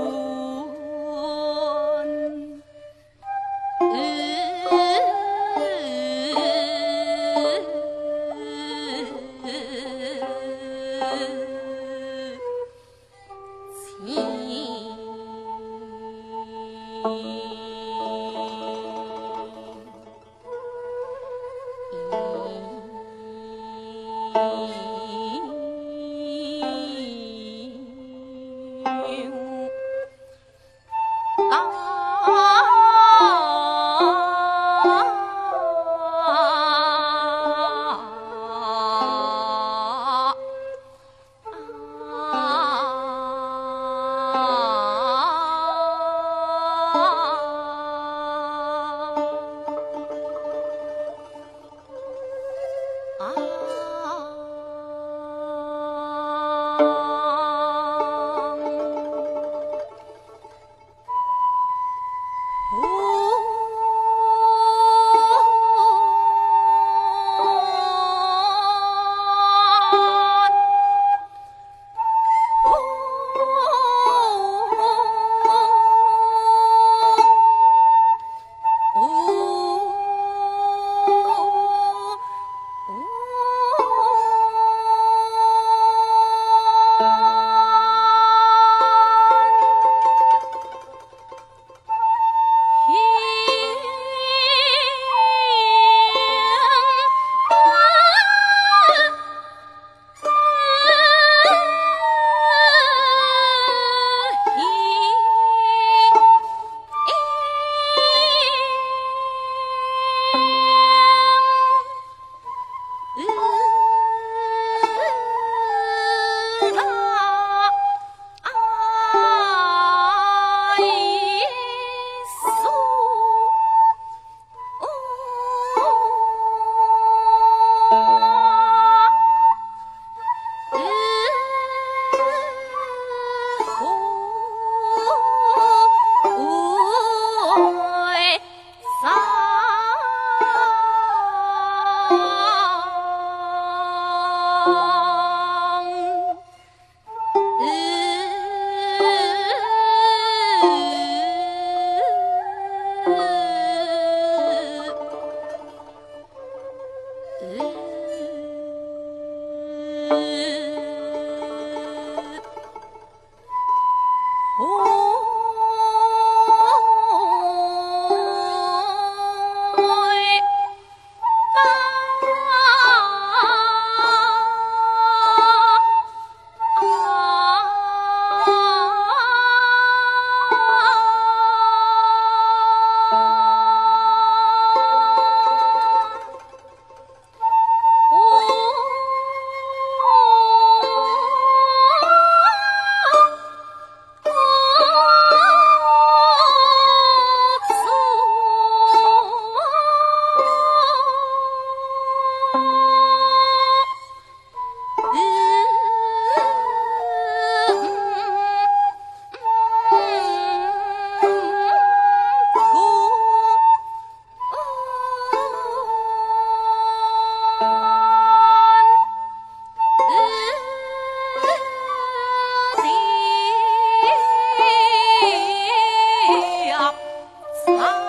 Oh. 啊。Oh.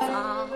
啊。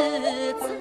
子。